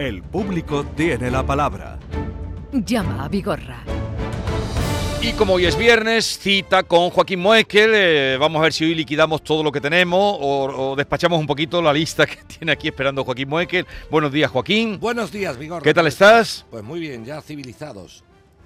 El público tiene la palabra. Llama a Vigorra. Y como hoy es viernes, cita con Joaquín Moekel. Eh, vamos a ver si hoy liquidamos todo lo que tenemos o, o, despachamos un poquito la lista que tiene aquí esperando Joaquín Moekel. Buenos días, Joaquín. Buenos días, Vigor. ¿Qué tal estás? Pues muy bien, ya civilizados.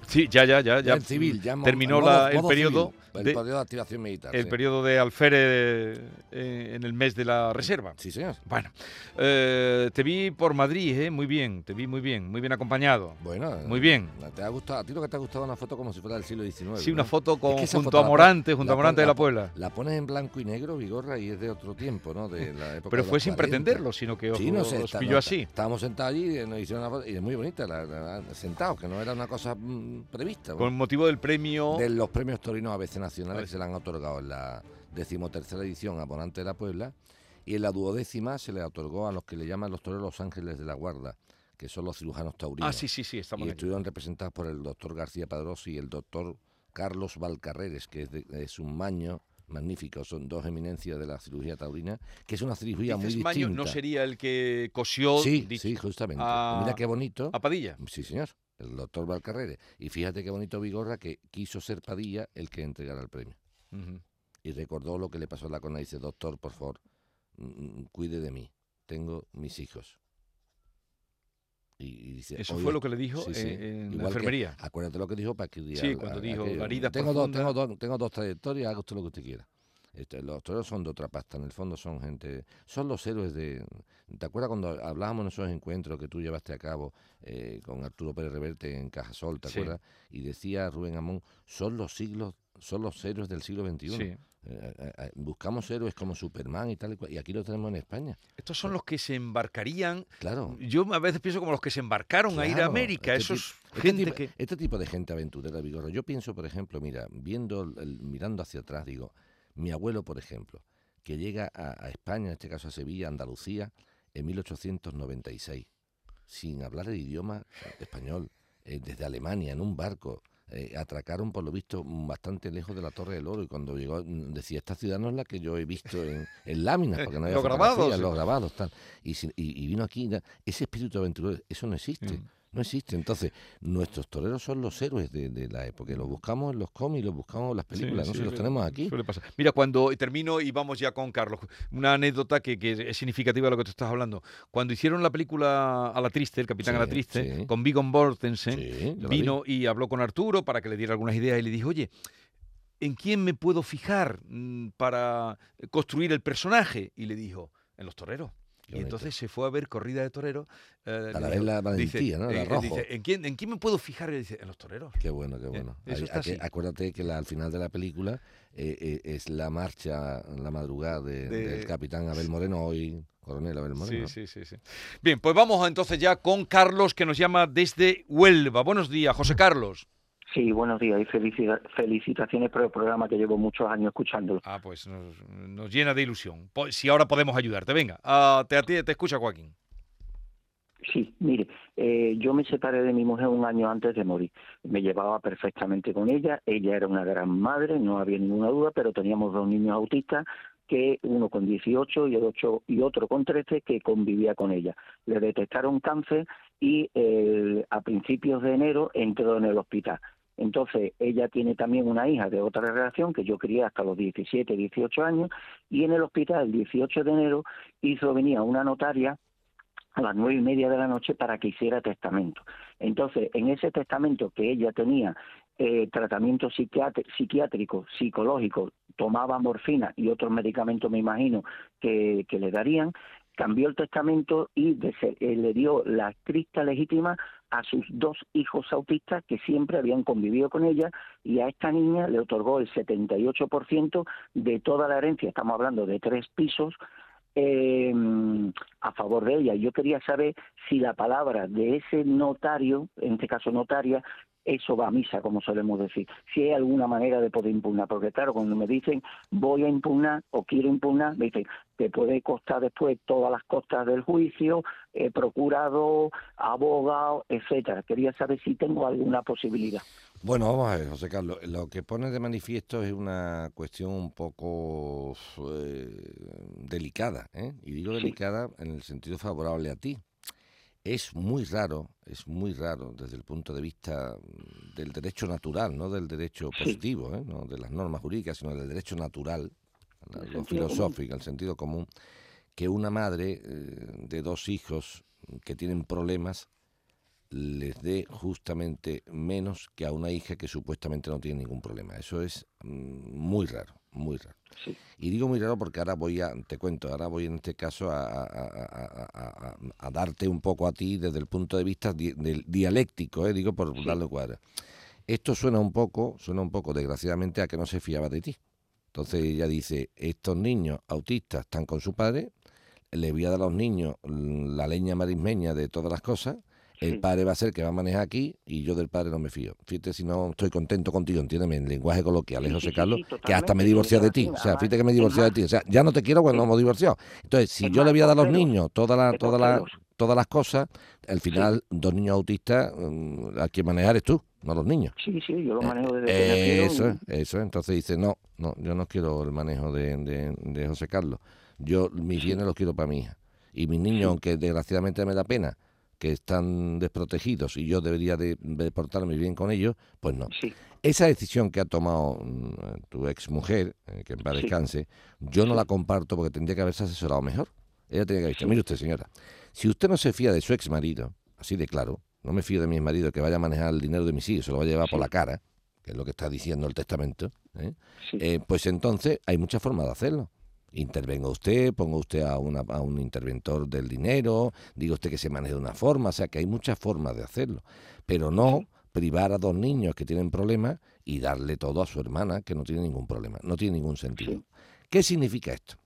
Sí, ya, ya, ya. ya civil, ya terminó modo, la, el modo periodo. Civil, el de, periodo de activación militar. el sí. periodo de alférez eh, en el mes de la reserva. Sí, señor. Bueno, eh, te vi por Madrid, ¿eh? Muy bien, te vi muy bien, muy bien acompañado. Bueno, Muy bien. ¿Te ha gustado? A ti lo que te ha gustado una foto como si fuera del siglo XIX. Sí, una foto con, Es que esa junto foto a Morante, junto a Morante de la Puebla. La pones en blanco y negro, Vigorra, y es de otro tiempo, ¿no? De la época Pero de fue sin 40. pretenderlo, sino que os, Sí, no sé, os está- pilló no, así. Estábamos sentados allí y nos hicieron una foto, y es muy bonita, la- la- la- sentados, que no era una cosa mm, prevista. Con motivo del premio. de los premios Torinos ABC Nacionales ABC. que se le han otorgado en la decimotercera edición a Bonante de la Puebla y en la duodécima se le otorgó a los que le llaman los toreros Los Ángeles de la Guarda, que son los cirujanos taurinos. Ah, sí, sí, sí, estamos y aquí. estuvieron representados por el doctor García Padrosi y el doctor Carlos Valcarreres, que es, de- es un maño magnífico, son dos eminencias de la cirugía taurina, que es una cirugía muy Dices, distinta. Maño no sería el que cosió Sí, dicho, sí, justamente. a- Mira qué bonito. a Padilla. Sí, señor, el doctor Valcarreres. Y fíjate qué bonito Vigorra que quiso ser Padilla el que entregara el premio. Y recordó lo que le pasó a la cona y dice, doctor, por favor, cuide de mí, tengo mis hijos. Y, y dice, Eso "Oye, fue lo que le dijo sí, sí, en la que- enfermería. acuérdate lo que dijo para que Sí, cuando a- dijo, aquello, "Heridas tengo dos, tengo, profundas". dos, tengo dos trayectorias, haga usted lo que usted quiera. Este, los toreros son de otra pasta, en el fondo son gente, son los héroes de... ¿Te acuerdas cuando hablábamos en esos encuentros que tú llevaste a cabo eh, con Arturo Pérez Reverte en Cajasol, ¿te Sí. acuerdas? Y decía Rubén Amón, son los siglos, son los héroes del siglo XXI. Sí. Eh, eh, eh, buscamos héroes como Superman y tal y cual, y aquí lo tenemos en España. Estos son los que se embarcarían. Claro. Yo a veces pienso como los que se embarcaron a ir a América. este Esos este gente tipo, que. este tipo de gente aventurera, Vigorra. Yo pienso, por ejemplo, mira, viendo, el- mirando hacia atrás, digo, mi abuelo, por ejemplo, que llega a, a España, en este caso a Sevilla, Andalucía, en 1896, sin hablar el idioma español, eh, desde Alemania, en un barco. eh, atracaron, por lo visto, bastante lejos de la Torre del Oro y cuando llegó mm, decía, esta ciudad no es la que yo he visto en, en láminas, porque no había Los grabados, sí. los grabados, tal. Y, si- y- y vino aquí, ese espíritu aventurero, eso no existe. Mm. No existe. Entonces, nuestros toreros son los héroes de, de la época. Los buscamos en los cómics, los buscamos en las películas. Sí, no sí, sé, los tenemos aquí. Suele pasar. Mira, cuando termino y vamos ya con Carlos, una anécdota que, que es significativa de lo que te estás hablando. Cuando hicieron la película A la Triste, el Capitán Sí, a la Triste, con Viggo Mortensen, vino y habló con Arturo para que le diera algunas ideas y le dijo, oye, ¿en quién me puedo fijar mm, para construir el personaje? Y le dijo, en los toreros. Y entonces se fue a ver corrida de toreros. eh, Para ver la valentía, ¿no? El eh, arrojo. dice, ¿en, quién, ¿En quién me puedo fijar? Y dice, en los toreros. Qué bueno, qué bueno. eso Hay- está hay que- así. acuérdate que la- al final de la película eh, eh, es la marcha, la madrugada de- De- del capitán Abel Moreno, hoy coronel Abel Moreno. Sí, sí, sí, sí. Bien, pues vamos entonces ya con Carlos que nos llama desde Huelva. Buenos días, José Carlos. Sí, buenos días y felicita- felicitaciones por el programa que llevo muchos años escuchándolo. Ah, pues nos, nos llena de ilusión. Si ahora podemos ayudarte, venga. ah, te, a ti- te escucha Joaquín. Sí, mire, eh, yo me separé de mi mujer un año antes de morir. Me llevaba perfectamente con ella. Ella era una gran madre, no había ninguna duda, pero teníamos dos niños autistas que uno con 18 y, el ocho, y otro con 13 que convivía con ella. Le detectaron cáncer y eh, a principios de enero entró en el hospital. Entonces, ella tiene también una hija de otra relación que yo crié hasta los 17, 18 años, y en el hospital, el 18 de enero, hizo venir a una notaria a las nueve y media de la noche para que hiciera testamento. Entonces, en ese testamento que ella tenía eh, tratamiento psiquiátrico, psicológico, tomaba morfina y otros medicamentos, me imagino, que, que le darían, cambió el testamento y eh, le dio la crista legítima a sus dos hijos autistas que siempre habían convivido con ella y a esta niña le otorgó el 78% de toda la herencia, estamos hablando de tres pisos, eh, a favor de ella. Yo quería saber si la palabra de ese notario, en este caso notaria, eso va a misa, como solemos decir. Si hay alguna manera de poder impugnar, porque claro, cuando me dicen voy a impugnar o quiero impugnar, me dicen, te puede costar después todas las costas del juicio, eh, procurado, abogado, etcétera. Quería saber si tengo alguna posibilidad. Bueno, vamos a ver, José Carlos. Lo que pone de manifiesto es una cuestión un poco eh, delicada, ¿eh? y digo Sí. delicada en el sentido favorable a ti. es muy raro, es muy raro desde el punto de vista del derecho natural, no del derecho positivo, ¿eh? no de las normas jurídicas, sino del derecho natural, lo filosófico, el sentido común, que una madre eh, de dos hijos que tienen problemas les dé justamente menos que a una hija que supuestamente no tiene ningún problema. Eso es mm, muy raro, muy raro. Y digo muy raro porque ahora voy a, te cuento, ahora voy en este caso a, darte un poco a ti desde el punto de vista del dialéctico, ¿eh? digo por darle cuadra. Esto suena un poco, suena un poco desgraciadamente a que no se fiaba de ti. Entonces ella dice, estos niños autistas están con su padre, le voy a dar a los niños la leña marismeña de todas las cosas, el padre va a ser que va a manejar aquí y yo del padre no me fío. Fíjate si no estoy contento contigo, entiéndeme, en lenguaje coloquial, es José Carlos, que hasta me he divorciado de ti. O sea, fíjate que me he divorciado de ti. O sea, ya no te quiero cuando hemos divorciado. Entonces, si yo le voy a dar a los niños todas las toda todas las cosas, al final, dos niños autistas, mm, a quien manejar es tú, no los niños. Sí, sí, yo lo manejo desde eh, Eso, es, eso. Entonces dice, no, no, yo no quiero el manejo de, de, José Carlos. Yo mis bienes los quiero para mi hija. Y mis niños, aunque desgraciadamente me da pena, que están desprotegidos y yo debería de, portarme bien con ellos, pues no. Esa decisión que ha tomado mm, tu ex mujer, eh, que en paz descanse, yo no la comparto porque tendría que haberse asesorado mejor. Ella tenía que haber dicho, mire usted señora, si usted no se fía de su ex marido, así de claro, no me fío de mi marido que vaya a manejar el dinero de mis hijos, se lo va a llevar por la cara, que es lo que está diciendo el testamento, ¿eh? Eh, pues entonces hay muchas formas de hacerlo intervenga usted, ponga usted a, a, un interventor del dinero, diga usted que se maneje de una forma, o sea que hay muchas formas de hacerlo, pero no privar a dos niños que tienen problemas y darle todo a su hermana que no tiene ningún problema, no tiene ningún sentido. ¿Qué significa esto?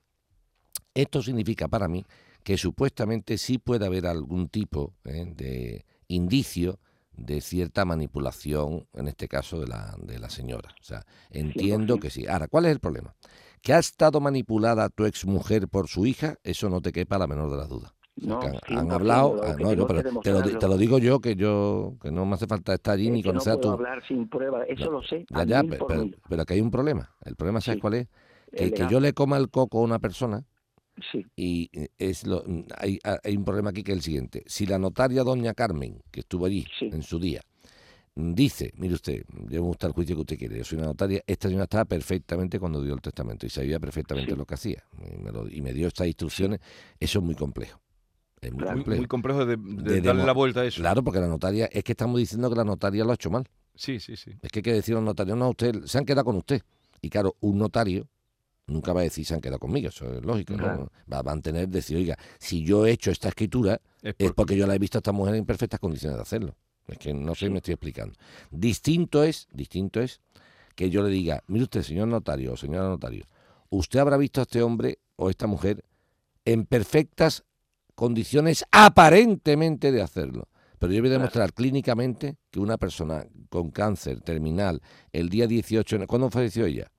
Esto significa para mí que supuestamente sí puede haber algún tipo ¿eh? de indicio de cierta manipulación, en este caso de la, de la señora. O sea, entiendo que sí. Ahora, ¿cuál es el problema? que ha estado manipulada tu exmujer por su hija, eso no te quepa la menor de las dudas. No, han, hablado, ah, no, pero te lo, digo yo que yo que no me hace falta estar allí ni conocer no a tu. hablar sin prueba, eso lo sé. Ya, ya, pero, pero, que hay un problema. El problema, ¿sabes cuál es? Que, que yo le coma el coco a una persona. Sí. Y es lo, hay, hay un problema aquí que es el siguiente. Si la notaria doña Carmen, que estuvo allí en su día, dice, mire usted, yo me gusta el juicio que usted quiere, yo soy una notaria, esta señora estaba perfectamente cuando dio el testamento y sabía perfectamente lo que hacía y me, dio estas instrucciones, eso es muy complejo. Es muy, complejo. Muy complejo de, darle la vuelta a eso. Claro, porque la notaria, es que estamos diciendo que la notaria lo ha hecho mal. Sí, sí, sí. Es que hay que decir a los notarios, no, usted, se han quedado con usted. Y claro, un notario nunca va a decir se han quedado conmigo, eso es lógico, ¿no? Va a mantener, decir, oiga, si yo he hecho esta escritura, es porque, es porque yo la he visto a esta mujer en perfectas condiciones de hacerlo. Es que no sé si me estoy explicando. Distinto es, distinto es que yo le diga, mire usted, señor notario o señora notario, usted habrá visto a este hombre o esta mujer en perfectas condiciones aparentemente de hacerlo. Pero yo voy a demostrar clínicamente que una persona con cáncer terminal el día 18, ¿cuándo falleció ella?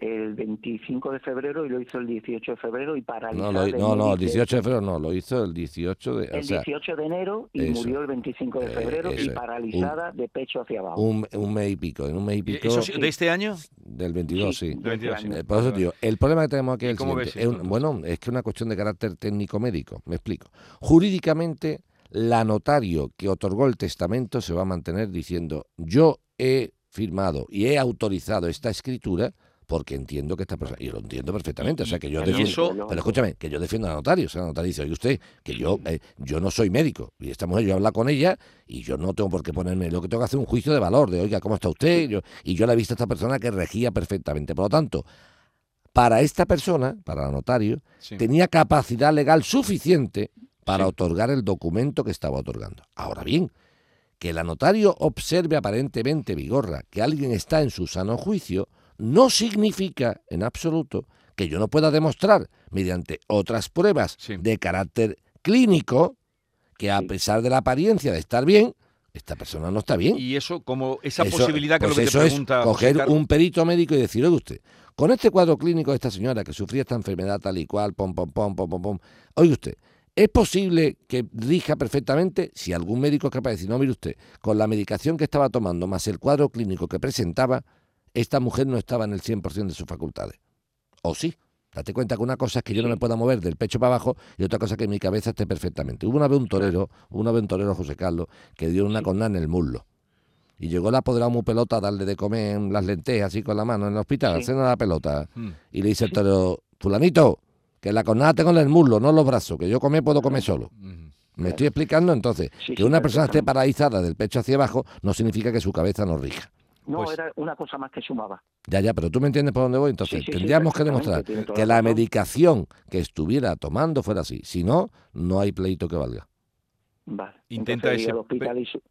El 25 de febrero y lo hizo el 18 de febrero y paralizado. No, no, no, el 18 de febrero no, lo hizo el 18 de... El 18 de enero y murió el 25 de eh, febrero y paralizada de pecho hacia abajo. Un, un mes y pico, en un mes y pico... ¿De este año? Del 22, sí. Del 22, sí. Por eso, tío, el problema que tenemos aquí es el siguiente. Es bueno, es que es una cuestión de carácter técnico-médico, me explico. Jurídicamente, la notario que otorgó el testamento se va a mantener diciendo yo he firmado y he autorizado esta escritura porque entiendo que esta persona, y lo entiendo perfectamente, o sea que yo defiendo, pero escúchame, que yo defiendo a la notario, o sea, la notaria dice, oye usted, que yo, eh, yo no soy médico, y esta mujer, yo habla con ella, y yo no tengo por qué ponerme, lo que tengo que hacer un juicio de valor, de, oiga, ¿cómo está usted? Yo, y yo la he visto a esta persona que regía perfectamente, por lo tanto, para esta persona, para la notario, tenía capacidad legal suficiente para otorgar el documento que estaba otorgando. Ahora bien, que la notario observe aparentemente, Vigorra, que alguien está en su sano juicio, no significa en absoluto que yo no pueda demostrar mediante otras pruebas de carácter clínico que a pesar de la apariencia de estar bien, esta persona no está bien. Y eso, como esa posibilidad que pues lo que eso pregunta. Es coger un perito médico y decir, oye usted, con este cuadro clínico de esta señora que sufría esta enfermedad tal y cual, pom, pom, pom, pom, pom, pom, oye usted, ¿Es posible que rija perfectamente si algún médico es capaz de decir, no, mire usted, con la medicación que estaba tomando más el cuadro clínico que presentaba, esta mujer no estaba en el 100% de sus facultades. ¿O sí? Date cuenta que una cosa es que yo no me pueda mover del pecho para abajo y otra cosa es que mi cabeza esté perfectamente. Hubo una vez un torero, una vez un torero, José Carlos, que dio una condena en el muslo. Y llegó la apoderado muy pelota a darle de comer las lentejas así con la mano en el hospital, Sí. haciendo la pelota. Mm. Y le dice el torero, fulanito, que la cornada tengo en el muslo, no en los brazos, que yo comer puedo comer solo. Mm. Me estoy explicando entonces Sí, que una persona esté paralizada del pecho hacia abajo no significa que su cabeza no rija. No, Pues- era una cosa más que sumaba. Ya, ya, pero tú me entiendes por dónde voy. Entonces, Sí, sí, sí, tendríamos que demostrar que la medicación que estuviera tomando fuera así. Si no, no hay pleito que valga. Vale. Intenta Entonces, ese- al hospital y su-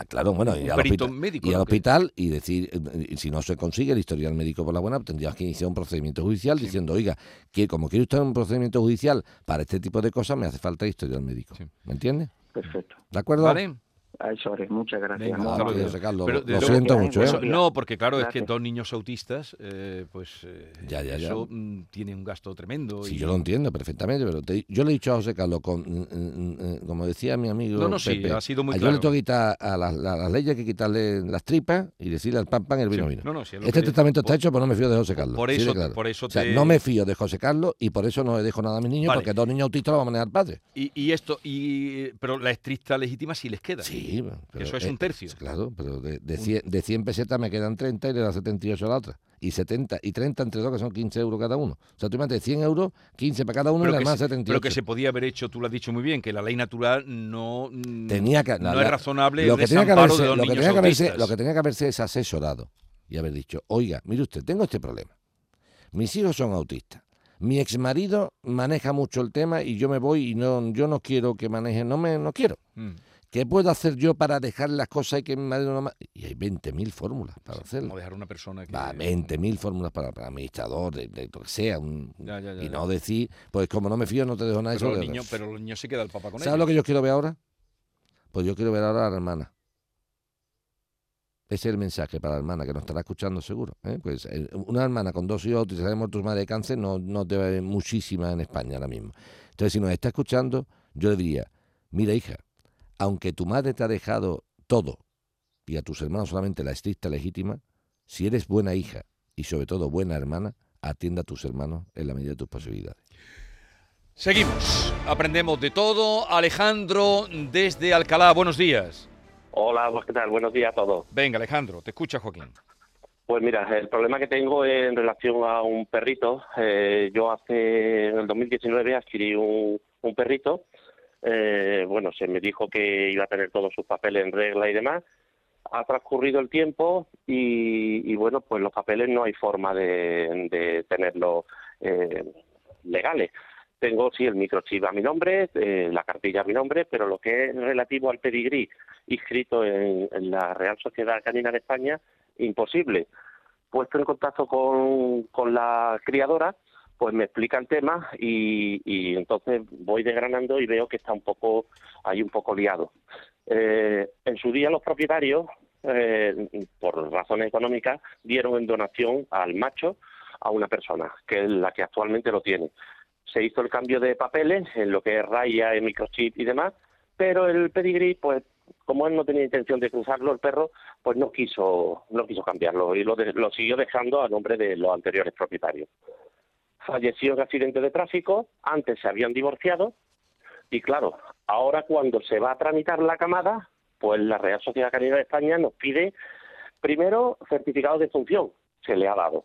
Ah, Claro, bueno, y al hospital, médico, y, al hospital y decir, eh, si no se consigue el historial médico por la buena, tendrías que iniciar un procedimiento judicial Sí. diciendo, oiga, que como quiere usted un procedimiento judicial para este tipo de cosas, me hace falta historial médico. Sí. ¿Me entiende? Perfecto. ¿De acuerdo? ¿Vale? A eso haré. Muchas gracias. Venga, Carlos, Pero lo, desde lo luego siento que- mucho, ¿eh? Eso- no, porque claro, es que dos niños autistas, eh, pues eh, Ya, ya, ya. eso mm, tiene un gasto tremendo. Sí, y- yo lo entiendo perfectamente, pero te- yo le he dicho a José Carlos, con, mm, mm, como decía mi amigo No, no, sí, Pepe, ha sido muy a yo le tengo que quitar a las, la- las leyes, que quitarle las tripas y decirle al pan pan, el vino Sí. vino. No, no, sí, es Este testamento está por- hecho, pero no me fío de José Carlos. por sí eso- claro. por eso O sea, te- no me fío de José Carlos y por eso no le dejo nada a mis niños, Vale. porque dos niños autistas lo va a manejar padre. Y, y esto, y pero la estricta legítima sí les queda. Sí, pero, Eso es eh, un tercio. Claro, pero de, de, 100, de 100 pesetas me quedan 30 y le da 78 a la otra. Y 70 y 30 entre dos, que son 15 euros cada uno. O sea, tú imagínate, 100 euros, 15 para cada uno y Pero le que, más se, 78. pero que se podía haber hecho, tú lo has dicho muy bien, que la ley natural no, mm, tenía que, no la- es razonable lo que tenía que haberse, de lo que tenía que haberse, lo que tenía que haberse es asesorado y haber dicho, oiga, mire usted, tengo este problema. Mis hijos son autistas. Mi exmarido maneja mucho el tema y yo me voy y no, yo no quiero que maneje, no me, no quiero. Mm. ¿Qué puedo hacer yo para dejar las cosas y que mi marido no ma-?" Y hay 20.000 fórmulas para hacerlo. Como dejar a una persona que... Va, 20.000 fórmulas para, para administrador, de, de lo que sea. un- Ya, ya, ya, y no decir, pues como no me fío, no te dejo nada. pero, eso los niños, pero los niños se queda el papá con ¿Sabes ellos. lo que yo quiero ver ahora? Pues yo quiero ver ahora a la hermana. Ese es el mensaje para la hermana que nos estará escuchando seguro. ¿eh? Pues eh, una hermana con dos hijos autistas, sabemos tu madre de cáncer, no, no te va muchísima en España ahora mismo. Entonces, si nos está escuchando, yo diría, mira hija, aunque tu madre te ha dejado todo y a tus hermanos solamente la estricta legítima, si eres buena hija y sobre todo buena hermana, atienda a tus hermanos en la medida de tus posibilidades. Seguimos, aprendemos de todo. Alejandro desde Alcalá, buenos días. Hola, pues, ¿qué tal? Buenos días a todos. Venga, Alejandro, te escucha Joaquín. Pues mira, el problema que tengo es en relación a un perrito. Eh, yo hace, en el 2019 adquirí un, un perrito. Eh, bueno, se me dijo que iba a tener todos sus papeles en regla y demás. Ha transcurrido el tiempo y, y, bueno, pues los papeles no hay forma de, tenerlos eh, legales. Tengo, sí, el microchip a mi nombre, eh, la cartilla a mi nombre, pero lo que es relativo al pedigrí inscrito en, la Real Sociedad Canina de España, imposible. Puesto en contacto con, con la criadora, pues me explica el tema y, y entonces voy desgranando y veo que está un poco, ahí un poco liado. Eh, en su día los propietarios, eh, por razones económicas, dieron en donación al macho a una persona, que es la que actualmente lo tiene. Se hizo el cambio de papeles en lo que es raya, microchip y demás, pero el pedigrí, pues como él no tenía intención de cruzarlo, el perro, pues no quiso, no quiso cambiarlo y lo, de- lo siguió dejando a nombre de los anteriores propietarios. Falleció en accidente de tráfico, antes se habían divorciado y claro, ahora cuando se va a tramitar la camada, pues la Real Sociedad Canina de España nos pide primero certificado de función, se le ha dado.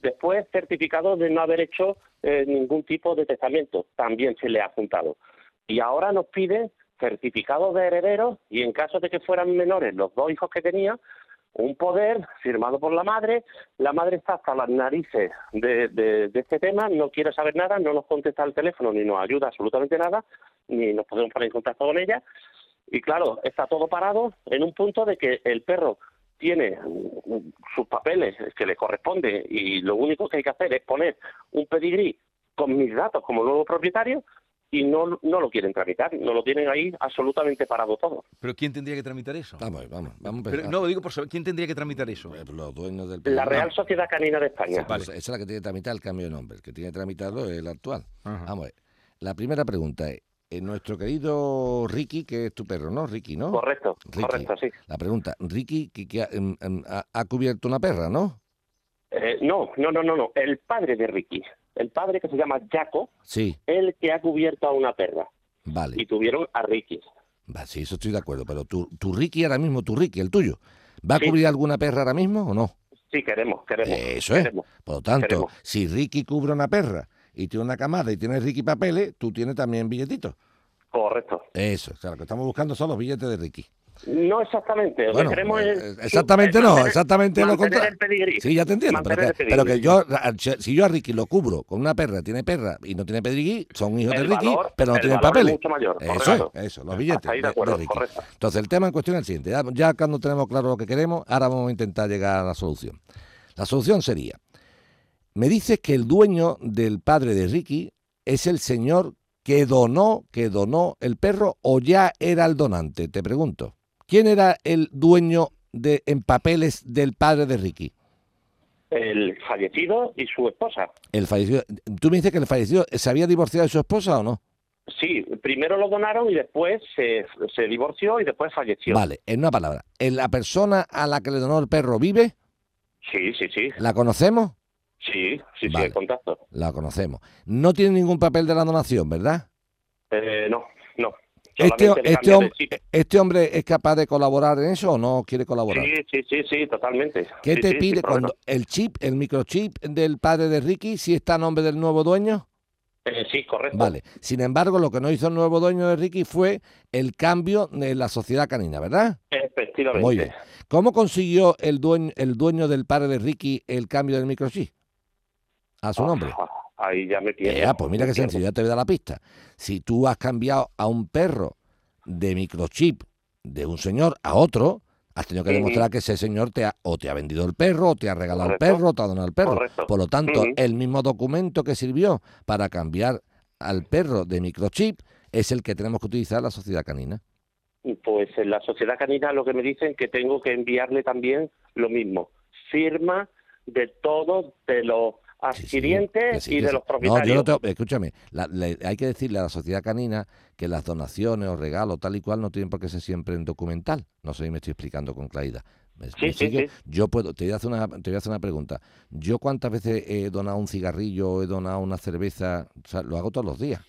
Después, certificado de no haber hecho eh, ningún tipo de testamento, también se le ha juntado. Y ahora nos pide certificado de herederos y en caso de que fueran menores los dos hijos que tenía, un poder firmado por la madre. La madre está hasta las narices de, de- este tema, no quiere saber nada, no nos contesta al teléfono ni nos ayuda absolutamente nada, ni nos podemos poner en contacto con ella. Y claro, está todo parado en un punto de que el perro tiene sus papeles que le corresponden y lo único que hay que hacer es poner un pedigrí con mis datos como nuevo propietario y no, no lo quieren tramitar, no lo tienen ahí absolutamente parado todo. ¿Pero quién tendría que tramitar eso? Vamos, vamos, vamos. a Pero, no, digo por saber, ¿quién tendría que tramitar eso? Pues los dueños del La. Real Sociedad Canina de España. Vale. Pues esa es la que tiene que tramitar el cambio de nombre. El que tiene que tramitarlo es el actual. Ajá. Vamos a ver. La primera pregunta es, eh, nuestro querido Ricky, que es tu perro, ¿no? Ricky, ¿no? Correcto, Ricky. correcto, sí. La pregunta, Ricky, que, que ha, em, em, ha- ha cubierto una perra, ¿no? Eh, no, no, no, no, no, el padre de Ricky. El padre que se llama Jaco, Sí, el que ha cubierto a una perra. vale. Y tuvieron a Ricky. Va, sí, eso estoy de acuerdo. Pero tu, tu Ricky ahora mismo, tu Ricky, el tuyo, ¿va a Sí. cubrir alguna perra ahora mismo o no? Sí, queremos, queremos. Eso es. queremos. Por lo tanto, Queremos. si Ricky cubre una perra y tiene una camada y tiene Ricky papeles, tú tienes también billetitos. Correcto. Eso, claro, lo que estamos buscando son los billetes de Ricky. No exactamente. Lo Bueno, que queremos eh, es. exactamente no, exactamente lo mantener contrario. el pedigrí. Sí, ya te entiendo, pero que, pero yo, si yo a Ricky lo cubro con una perra, tiene perra y no tiene pedigrí, son hijos El de Ricky, valor- pero no tienen papeles. mucho mayor, eso es, eso, los billetes ahí de de Ricky. correcto. Entonces, el tema en cuestión es el siguiente. Ya, ya cuando tenemos claro lo que queremos, ahora vamos a intentar llegar a la solución. La solución sería, me dices que el dueño del padre de Ricky es el señor que donó, que donó el perro o ya era el donante, te pregunto. ¿Quién era el dueño de, en papeles del padre de Ricky? El fallecido y su esposa. El fallecido. ¿Tú me dices que el fallecido se había divorciado de su esposa o no? Sí, primero lo donaron y después se, se divorció y después falleció. Vale, en una palabra. ¿En ¿La persona a la que le donó el perro vive? Sí, sí, sí. ¿La conocemos? Sí, sí, Vale. sí, el contacto. La conocemos. No tiene ningún papel de la donación, ¿verdad? Eh, no, no. Este, este, hom-. ¿Este hombre es capaz de colaborar en eso o no quiere colaborar? Sí, sí, sí, sí, totalmente. ¿Qué Sí, te sí, pide cuando el chip, el microchip del padre de Ricky, si está a nombre del nuevo dueño? Eh, sí, correcto. Vale. Sin embargo, lo que no hizo el nuevo dueño de Ricky fue el cambio de la sociedad canina, ¿verdad? Efectivamente. Muy bien. ¿Cómo consiguió el dueño, el dueño del padre de Ricky el cambio del microchip? A su nombre. Ah, ahí ya me pierdo. Ah, pues mira qué sencillo, ya te voy a dar la pista. Si tú has cambiado a un perro de microchip de un señor a otro, has tenido que demostrar que ese señor te ha, o te ha vendido el perro, o te ha regalado Correcto. el perro, o te ha donado el perro. Correcto. Por lo tanto, el mismo documento que sirvió para cambiar al perro de microchip es el que tenemos que utilizar en la sociedad canina. Pues en la sociedad canina lo que me dicen que tengo que enviarle también lo mismo. Firma de todos de los Sí, adquirientes sí, y de los No, propietarios. yo no te- escúchame, la- le- hay que decirle a la sociedad canina que las donaciones o regalos tal y cual no tienen por qué ser siempre en documental. No sé si me estoy explicando con claridad. ¿Me- Sí, me. Yo puedo, te voy, a hacer una, te voy a hacer una pregunta. ¿Yo cuántas veces he donado un cigarrillo o he donado una cerveza? O sea, lo hago todos los días.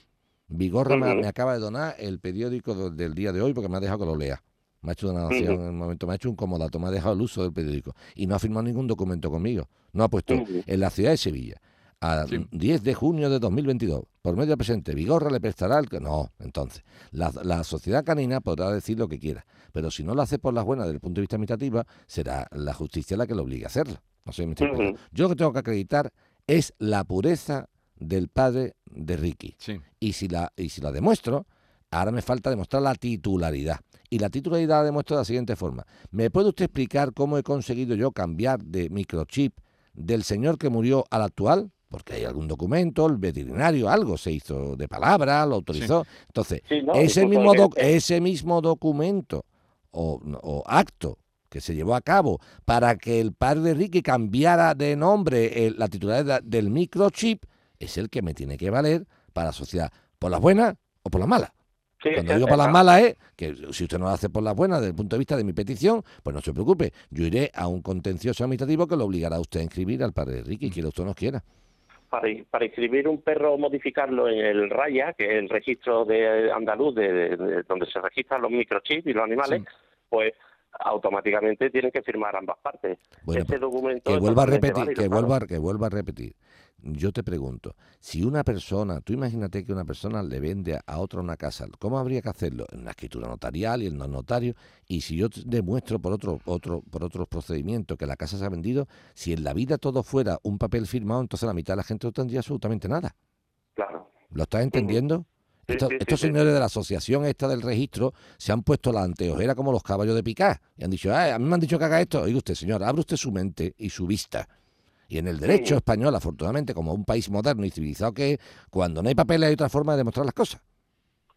Vigorra me, acaba de donar el periódico del día de hoy porque me ha dejado que lo lea. Me ha hecho una donación en el momento, me ha hecho un comodato, me ha dejado el uso del periódico y no ha firmado ningún documento conmigo. No ha puesto en la ciudad de Sevilla a Sí. 10 de junio de 2022, por medio presente, Vigorra le prestará el que... No, entonces, la, la sociedad canina podrá decir lo que quiera, pero si no lo hace por las buenas desde el punto de vista administrativo, será la justicia la que lo obligue a hacerlo. No sé me estoy. Yo lo que tengo que acreditar es la pureza del padre de Ricky. Sí. Y si la, y si la demuestro, ahora me falta demostrar la titularidad. Y la titularidad la demuestro de la siguiente forma. ¿Me puede usted explicar cómo he conseguido yo cambiar de microchip del señor que murió al actual? Porque hay algún documento, el veterinario, algo se hizo de palabra, lo autorizó. Entonces, Sí, ¿no? ese, mismo que- doc- ese mismo documento o, o acto que se llevó a cabo para que el padre de Ricky cambiara de nombre eh, la titularidad del microchip es el que me tiene que valer para la sociedad, por las buenas o por las malas. Sí, Cuando digo por las malas es que si usted no lo hace por las buenas desde el punto de vista de mi petición, pues no se preocupe. Yo iré a un contencioso administrativo que lo obligará a usted a inscribir al padre de Ricky, quiera usted o no quiera. para, para inscribir un perro, modificarlo en el RAYA, que es el registro de andaluz de, de- de donde se registran los microchips y los animales, pues automáticamente tienen que firmar ambas partes. Bueno, este pues, documento que vuelva a repetir, válido, que claro. vuelva, que vuelva a repetir. Yo te pregunto, si una persona, tú imagínate que una persona le vende a- otra una casa, ¿cómo habría que hacerlo? En una escritura notarial y el no notario. Y si yo demuestro por otro, otro, por otros procedimientos que la casa se ha vendido, si en la vida todo fuera un papel firmado, entonces la mitad de la gente no tendría absolutamente nada. Claro. ¿Lo estás entendiendo? Sí, Estos, sí, sí, estos sí. señores de la asociación esta del registro se han puesto la anteojera como los caballos de picar y han dicho, "Ah, a mí me han dicho que haga esto. Oiga usted, señor, abre usted su mente y su vista. Y en el derecho Sí. español, afortunadamente, como un país moderno y civilizado que es, cuando no hay papeles hay otra forma de demostrar las cosas.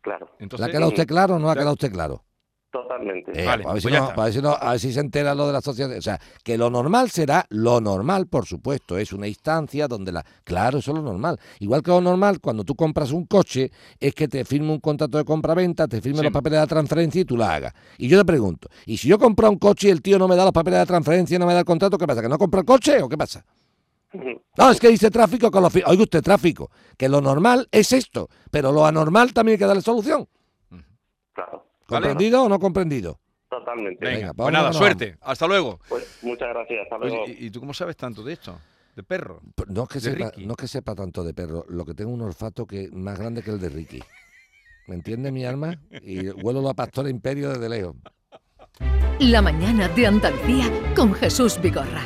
Claro, ¿Le Entonces, ha quedado usted claro o no ha quedado usted claro? totalmente. Eh, Vale, para, ver si pues ya no- está. para ver si no- a ver si se entera lo de la sociedad. O sea, que lo normal será lo normal, por supuesto. Es una instancia donde la. Claro, eso es lo normal. Igual que lo normal, cuando tú compras un coche, es que te firme un contrato de compra-venta, te firme Sí. los papeles de la transferencia y tú la hagas. Y yo te pregunto, ¿y si yo compro un coche y el tío no me da los papeles de la transferencia y no me da el contrato, qué pasa? ¿Que no compro el coche o qué pasa? No, es que dice tráfico con los... Oiga usted, tráfico, que lo normal es esto, pero lo anormal también hay que darle solución. Claro, Vale. ¿Comprendido o no comprendido? totalmente. Venga, Venga, pues nada, suerte. Hasta luego. Pues muchas gracias, hasta Oye, luego. ¿y, y tú cómo sabes tanto de esto? ¿De perro? P- No es, que De sepa, Ricky. no es que sepa tanto de perro, lo que tengo un olfato que más grande que el de Ricky. ¿Me entiende mi alma? Y huelo la pastora imperio desde lejos. La mañana de Andalucía con Jesús Vigorra.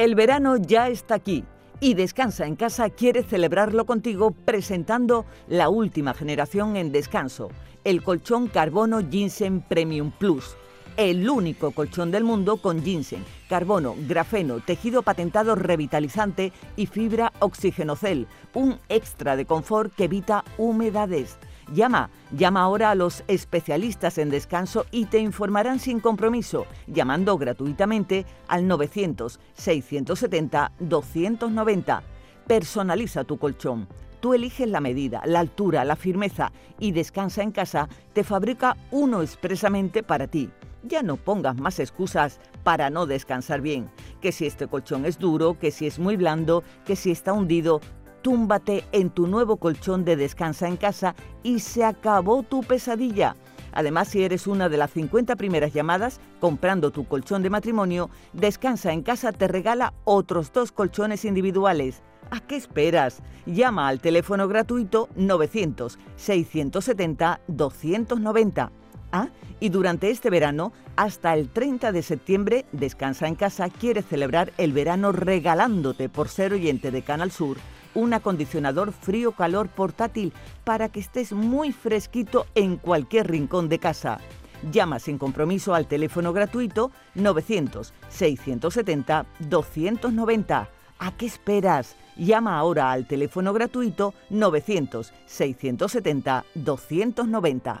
El verano ya está aquí y Descansa en casa quiere celebrarlo contigo presentando la última generación en descanso, el colchón Carbono Ginseng Premium Plus. El único colchón del mundo con ginseng, carbono, grafeno, tejido patentado revitalizante y fibra oxigenocel, un extra de confort que evita humedades. Llama, llama ahora a los especialistas en descanso y te informarán sin compromiso, llamando gratuitamente al 900-670-290. Personaliza tu colchón. Tú eliges la medida, la altura, la firmeza y Descansa en casa te fabrica uno expresamente para ti. Ya no pongas más excusas para no descansar bien. Que si este colchón es duro, que si es muy blando, que si está hundido, túmbate en tu nuevo colchón de descansa en casa y se acabó tu pesadilla. Además, si eres una de las 50 primeras llamadas comprando tu colchón de matrimonio, Descansa en casa te regala otros dos colchones individuales. ¿A qué esperas? Llama al teléfono gratuito 900-670-290. Ah, y durante este verano, hasta el 30 de septiembre, Descansa en casa quiere celebrar el verano regalándote por ser oyente de Canal Sur un acondicionador frío-calor portátil para que estés muy fresquito en cualquier rincón de casa. Llama sin compromiso al teléfono gratuito 900-670-290. ¿A qué esperas? Llama ahora al teléfono gratuito 900-670-290.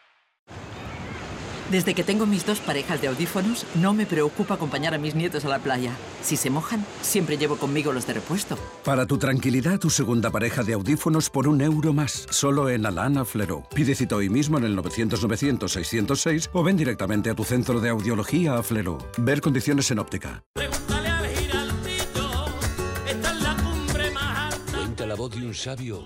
Desde que tengo mis dos parejas de audífonos, no me preocupa acompañar a mis nietos a la playa. Si se mojan, siempre llevo conmigo los de repuesto. Para tu tranquilidad, tu segunda pareja de audífonos por un euro más, solo en Alana Flero. Pide cita hoy mismo en el 900-900-606 o ven directamente a tu centro de audiología a Flero. Ver condiciones en óptica. Cuenta la voz de un sabio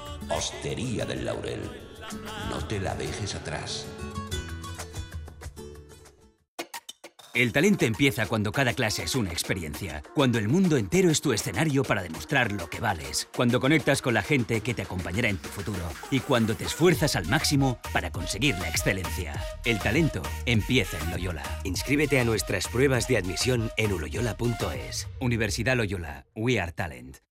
Hostería del Laurel, no te la dejes atrás. El talento empieza cuando cada clase es una experiencia, cuando el mundo entero es tu escenario para demostrar lo que vales, cuando conectas con la gente que te acompañará en tu futuro y cuando te esfuerzas al máximo para conseguir la excelencia. El talento empieza en Loyola. Inscríbete a nuestras pruebas de admisión en uloyola.es. Universidad Loyola, We Are Talent.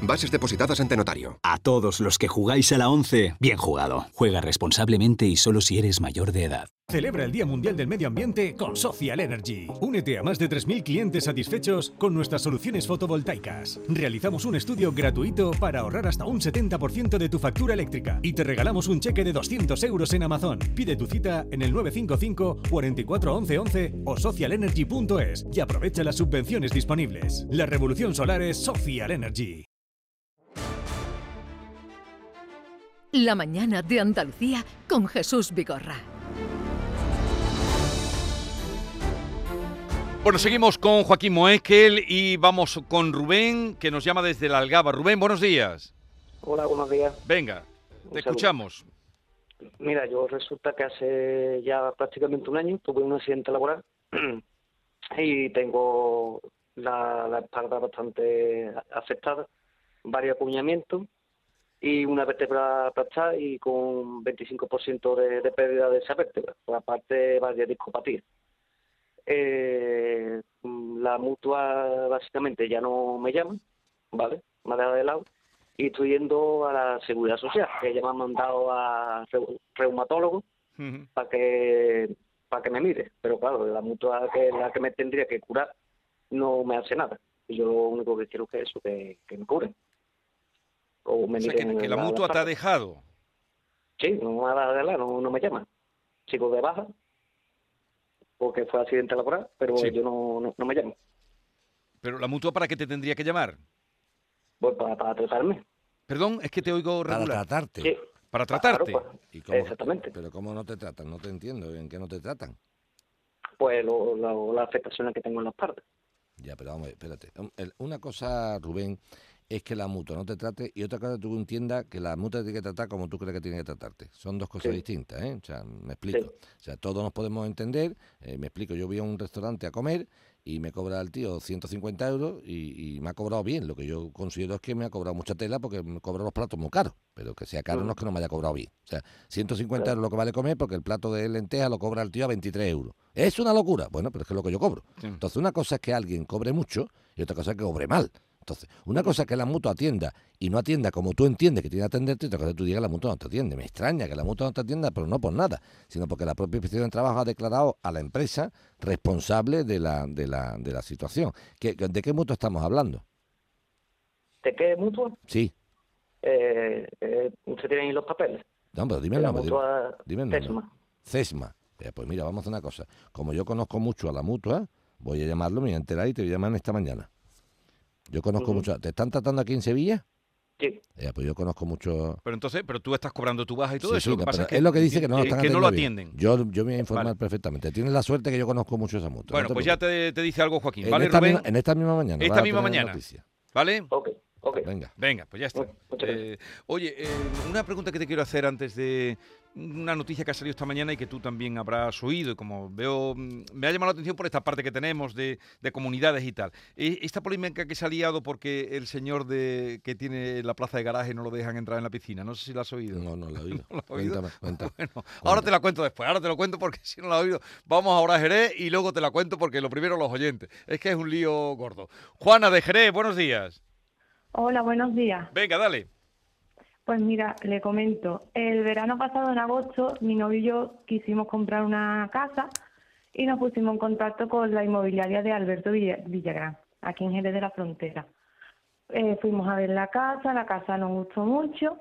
Bases depositadas ante notario. A todos los que jugáis a la 11, bien jugado. Juega responsablemente y solo si eres mayor de edad. Celebra el Día Mundial del Medio Ambiente con Social Energy. Únete a más de 3.000 clientes satisfechos con nuestras soluciones fotovoltaicas. Realizamos un estudio gratuito para ahorrar hasta un 70% de tu factura eléctrica y te regalamos un cheque de 200 euros en Amazon. Pide tu cita en el 955 44 11 11 o socialenergy.es y aprovecha las subvenciones disponibles. La revolución solar es Social Energy. La mañana de Andalucía con Jesús Vigorra. Bueno, seguimos con Joaquín Moekel y vamos con Rubén, que nos llama desde la Algaba. Rubén, buenos días. Hola, buenos días. Venga, te escuchamos. Mira, yo resulta que hace ya prácticamente un año tuve un accidente laboral y tengo la, la espalda bastante afectada, varios acuñamientos y una vértebra aplastada y con 25% de, de pérdida de esa vértebra, por aparte varias discopatías. Eh, la mutua básicamente ya no me llama, ¿vale? Me ha dejado de lado y estoy yendo a la seguridad social, que ya me han mandado a reu- reumatólogo para que para que me mire, pero claro, la mutua que la que me tendría que curar no me hace nada. Yo lo único que quiero que es eso, que, que me cure. O me O sea, que, la mutua te ha dejado. Sí, no me ha dado de lado, no, no me llama. Sigo de baja, porque fue accidente laboral, pero Sí. yo no, no, no me llamo. Pero la mutua, ¿para qué te tendría que llamar? Pues para, para tratarme. Perdón, es que te oigo Para regular. tratarte. Sí. Para tratarte. Claro, pues, ¿Y cómo- Exactamente. Pero ¿cómo no te tratan? No te entiendo. ¿En qué no te tratan? Pues lo, lo- las afectaciones que tengo en las partes. Ya, pero vamos, a ver, espérate. Um, Una cosa, Rubén, es que la mutua no te trate y otra cosa tú entiendas que la mutua tiene que tratar como tú crees que tiene que tratarte. Son dos cosas Sí. distintas, ¿eh? O sea, me explico. O sea, todos nos podemos entender. eh, me explico, yo voy a un restaurante a comer y me cobra el tío 150 euros y, y me ha cobrado bien. Lo que yo considero es que me ha cobrado mucha tela porque me cobra los platos muy caros. Pero que sea caro no es que no me haya cobrado bien. O sea, 150 euros lo que vale comer porque el plato de lenteja lo cobra el tío a 23 euros. ¿Es una locura? Bueno, pero es que es lo que yo cobro. Entonces, una cosa es que alguien cobre mucho y otra cosa es que cobre mal. Entonces, una cosa es que la mutua atienda y no atienda como tú entiendes que tiene que atenderte, y otra cosa es que tú digas que la mutua no te atiende. Me extraña que la mutua no te atienda, pero no por nada, sino porque la propia inspección de trabajo ha declarado a la empresa responsable de la, de la, de la situación. ¿Qué- ¿De qué mutua estamos hablando? ¿De qué mutua? Sí. Eh, eh, ¿Usted tiene ahí los papeles? No, pero dime el nombre. mutua Dime el nombre. Tesma. Cesma. Eh, pues mira, vamos a hacer una cosa. Como yo conozco mucho a la mutua, voy a llamarlo, me voy a enterar y te voy a llamar esta mañana. Yo conozco Ujú. mucho. ¿Te están tratando aquí en Sevilla? Sí. Ya, pues yo conozco mucho. Pero entonces, pero tú estás cobrando tu baja y todo Sí, eso. sí, lo que pasa es, que, es lo que dice que no lo están que no lo bien. atienden. Yo, yo me voy a informar perfectamente. Tienes la suerte que yo conozco mucho esa mutua. Bueno, no te pues ya te, te dice algo Joaquín, en ¿vale, esta Rubén? misma, en esta misma mañana. Esta misma mañana. noticia. ¿Vale? Ok, ok. Venga. Venga, pues ya está. Eh, oye, eh, una pregunta que te quiero hacer antes de una noticia que ha salido esta mañana y que tú también habrás oído. Y como veo, mm, me ha llamado la atención por esta parte que tenemos de, de comunidades y tal. Eh, Esta polémica que se ha liado porque el señor de que tiene la plaza de garaje no lo dejan entrar en la piscina. No sé si lo has oído. No, no lo he oído. Cuéntame, cuéntame. Bueno, ahora te la cuento después, ahora te lo cuento porque si no la has oído, vamos ahora a Jerez y luego te la cuento porque lo primero los oyentes. Es que es un lío gordo. Juana de Jerez, buenos días. Hola, buenos días. Venga, dale. Pues mira, le comento. El verano pasado, en agosto, mi novio y yo quisimos comprar una casa y nos pusimos en contacto con la inmobiliaria de Alberto Villa- Villagrán, aquí en Jerez de la Frontera. Eh, fuimos a ver la casa, la casa nos gustó mucho